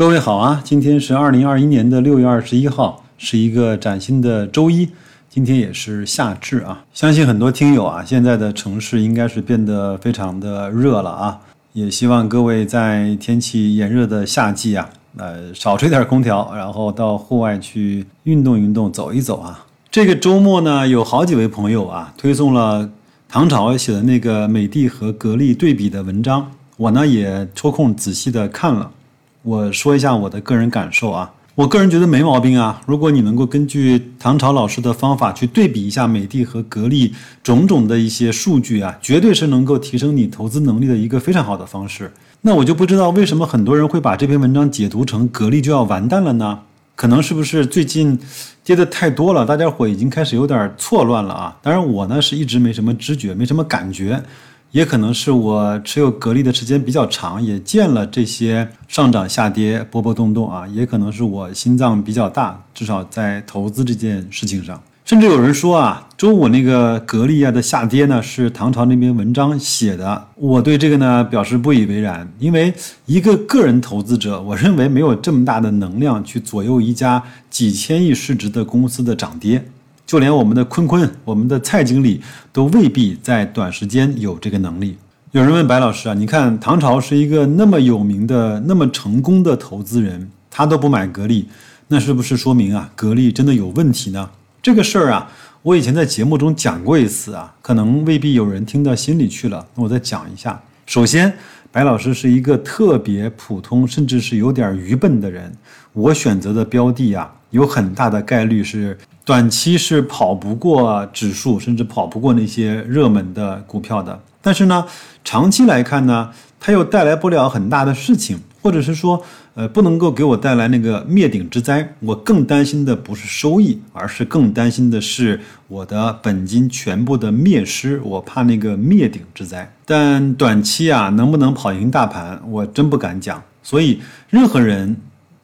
各位好啊，今天是二零二一年的六月二十一号，是一个崭新的周一。今天也是夏至啊，相信很多听友啊，现在的城市应该是变得非常的热了啊。也希望各位在天气炎热的夏季啊，呃，少吹点空调，然后到户外去运动运动，走一走啊。这个周末呢，有好几位朋友啊，推送了唐朝写的那个美的和格力对比的文章，我呢也抽空仔细的看了。我说一下我的个人感受啊，我个人觉得没毛病啊。如果你能够根据唐朝老师的方法去对比一下美的和格力种种的一些数据啊，绝对是能够提升你投资能力的一个非常好的方式。那我就不知道为什么很多人会把这篇文章解读成格力就要完蛋了呢？可能是不是最近跌的太多了，大家伙已经开始有点错乱了啊？当然我呢是一直没什么知觉，没什么感觉。也可能是我持有格力的时间比较长，也见了这些上涨下跌、波波动动啊。也可能是我心脏比较大，至少在投资这件事情上。甚至有人说啊，周五那个格力啊的下跌呢，是唐朝那篇文章写的。我对这个呢表示不以为然，因为一个个人投资者，我认为没有这么大的能量去左右一家几千亿市值的公司的涨跌。就连我们的坤坤，我们的蔡经理都未必在短时间有这个能力。有人问白老师啊，你看唐朝是一个那么有名的、那么成功的投资人，他都不买格力，那是不是说明啊，格力真的有问题呢？这个事儿啊，我以前在节目中讲过一次啊，可能未必有人听到心里去了。那我再讲一下。首先，白老师是一个特别普通，甚至是有点愚笨的人。我选择的标的啊，有很大的概率是。短期是跑不过指数，甚至跑不过那些热门的股票的。但是呢，长期来看呢，它又带来不了很大的事情，或者是说，呃，不能够给我带来那个灭顶之灾。我更担心的不是收益，而是更担心的是我的本金全部的灭失。我怕那个灭顶之灾。但短期啊，能不能跑赢大盘，我真不敢讲。所以，任何人。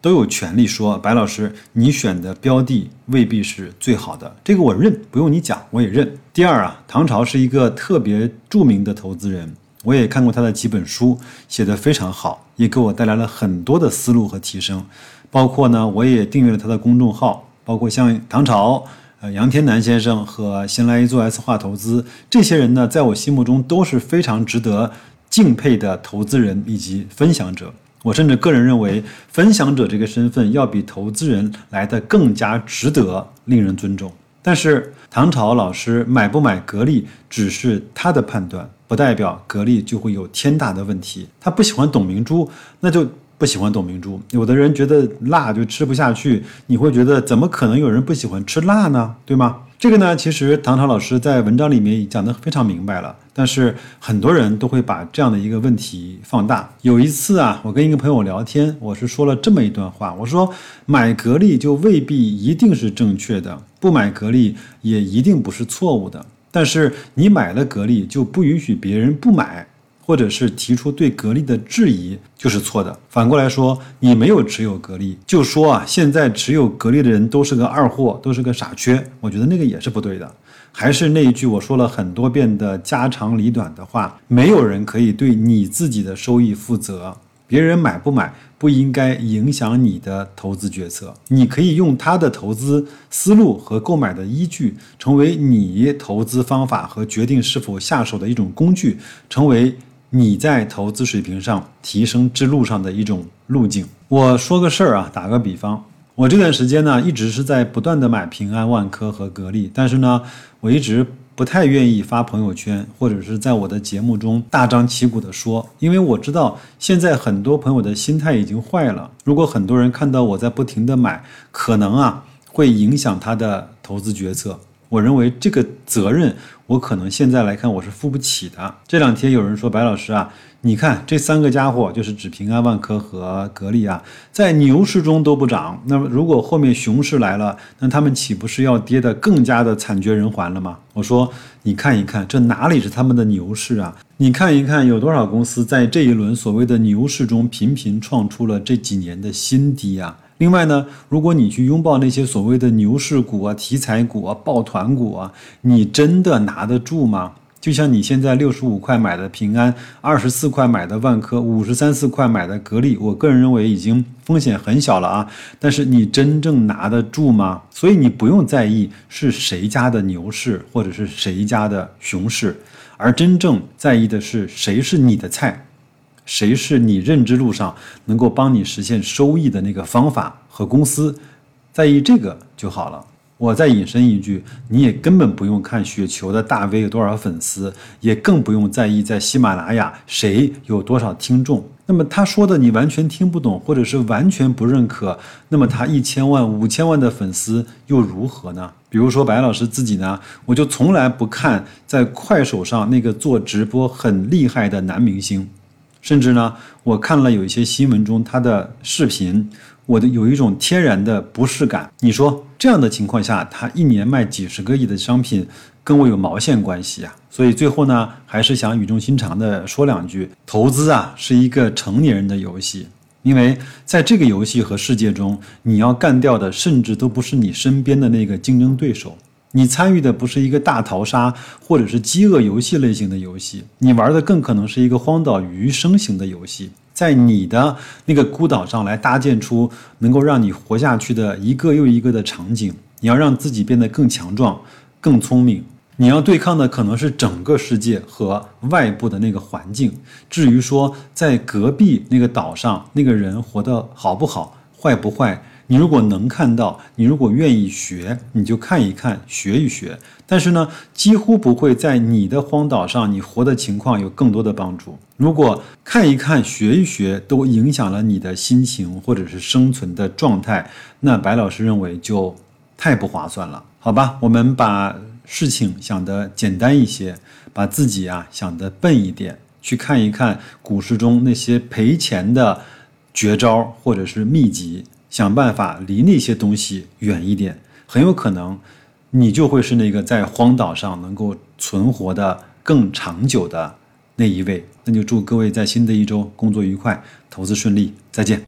都有权利说白老师，你选的标的未必是最好的，这个我认，不用你讲，我也认。第二啊，唐朝是一个特别著名的投资人，我也看过他的几本书，写的非常好，也给我带来了很多的思路和提升。包括呢，我也订阅了他的公众号，包括像唐朝、呃杨天南先生和新来一做 S 化投资这些人呢，在我心目中都是非常值得敬佩的投资人以及分享者。我甚至个人认为，分享者这个身份要比投资人来的更加值得令人尊重。但是唐朝老师买不买格力，只是他的判断，不代表格力就会有天大的问题。他不喜欢董明珠，那就不喜欢董明珠。有的人觉得辣就吃不下去，你会觉得怎么可能有人不喜欢吃辣呢？对吗？这个呢，其实唐朝老师在文章里面讲得非常明白了，但是很多人都会把这样的一个问题放大。有一次啊，我跟一个朋友聊天，我是说了这么一段话，我说买格力就未必一定是正确的，不买格力也一定不是错误的，但是你买了格力就不允许别人不买。或者是提出对格力的质疑就是错的。反过来说，你没有持有格力，就说啊，现在持有格力的人都是个二货，都是个傻缺。我觉得那个也是不对的。还是那一句我说了很多遍的家长里短的话：没有人可以对你自己的收益负责，别人买不买不应该影响你的投资决策。你可以用他的投资思路和购买的依据，成为你投资方法和决定是否下手的一种工具，成为。你在投资水平上提升之路上的一种路径。我说个事儿啊，打个比方，我这段时间呢一直是在不断的买平安、万科和格力，但是呢，我一直不太愿意发朋友圈，或者是在我的节目中大张旗鼓的说，因为我知道现在很多朋友的心态已经坏了。如果很多人看到我在不停的买，可能啊会影响他的投资决策。我认为这个责任，我可能现在来看我是负不起的。这两天有人说白老师啊，你看这三个家伙就是指平安、万科和格力啊，在牛市中都不涨，那么如果后面熊市来了，那他们岂不是要跌得更加的惨绝人寰了吗？我说你看一看，这哪里是他们的牛市啊？你看一看有多少公司在这一轮所谓的牛市中频频创出了这几年的新低啊？另外呢，如果你去拥抱那些所谓的牛市股啊、题材股啊、抱团股啊，你真的拿得住吗？就像你现在六十五块买的平安，二十四块买的万科，五十三四块买的格力，我个人认为已经风险很小了啊。但是你真正拿得住吗？所以你不用在意是谁家的牛市或者是谁家的熊市，而真正在意的是谁是你的菜。谁是你认知路上能够帮你实现收益的那个方法和公司，在意这个就好了。我再引申一句，你也根本不用看雪球的大 V 有多少粉丝，也更不用在意在喜马拉雅谁有多少听众。那么他说的你完全听不懂，或者是完全不认可，那么他一千万、五千万的粉丝又如何呢？比如说白老师自己呢，我就从来不看在快手上那个做直播很厉害的男明星。甚至呢，我看了有一些新闻中他的视频，我的有一种天然的不适感。你说这样的情况下，他一年卖几十个亿的商品，跟我有毛线关系啊？所以最后呢，还是想语重心长的说两句：投资啊，是一个成年人的游戏，因为在这个游戏和世界中，你要干掉的甚至都不是你身边的那个竞争对手。你参与的不是一个大逃杀或者是饥饿游戏类型的游戏，你玩的更可能是一个荒岛余生型的游戏，在你的那个孤岛上来搭建出能够让你活下去的一个又一个的场景。你要让自己变得更强壮、更聪明。你要对抗的可能是整个世界和外部的那个环境。至于说在隔壁那个岛上那个人活得好不好、坏不坏。你如果能看到，你如果愿意学，你就看一看，学一学。但是呢，几乎不会在你的荒岛上你活的情况有更多的帮助。如果看一看、学一学都影响了你的心情或者是生存的状态，那白老师认为就太不划算了，好吧？我们把事情想得简单一些，把自己啊想得笨一点，去看一看股市中那些赔钱的绝招或者是秘籍。想办法离那些东西远一点，很有可能，你就会是那个在荒岛上能够存活的更长久的那一位。那就祝各位在新的一周工作愉快，投资顺利，再见。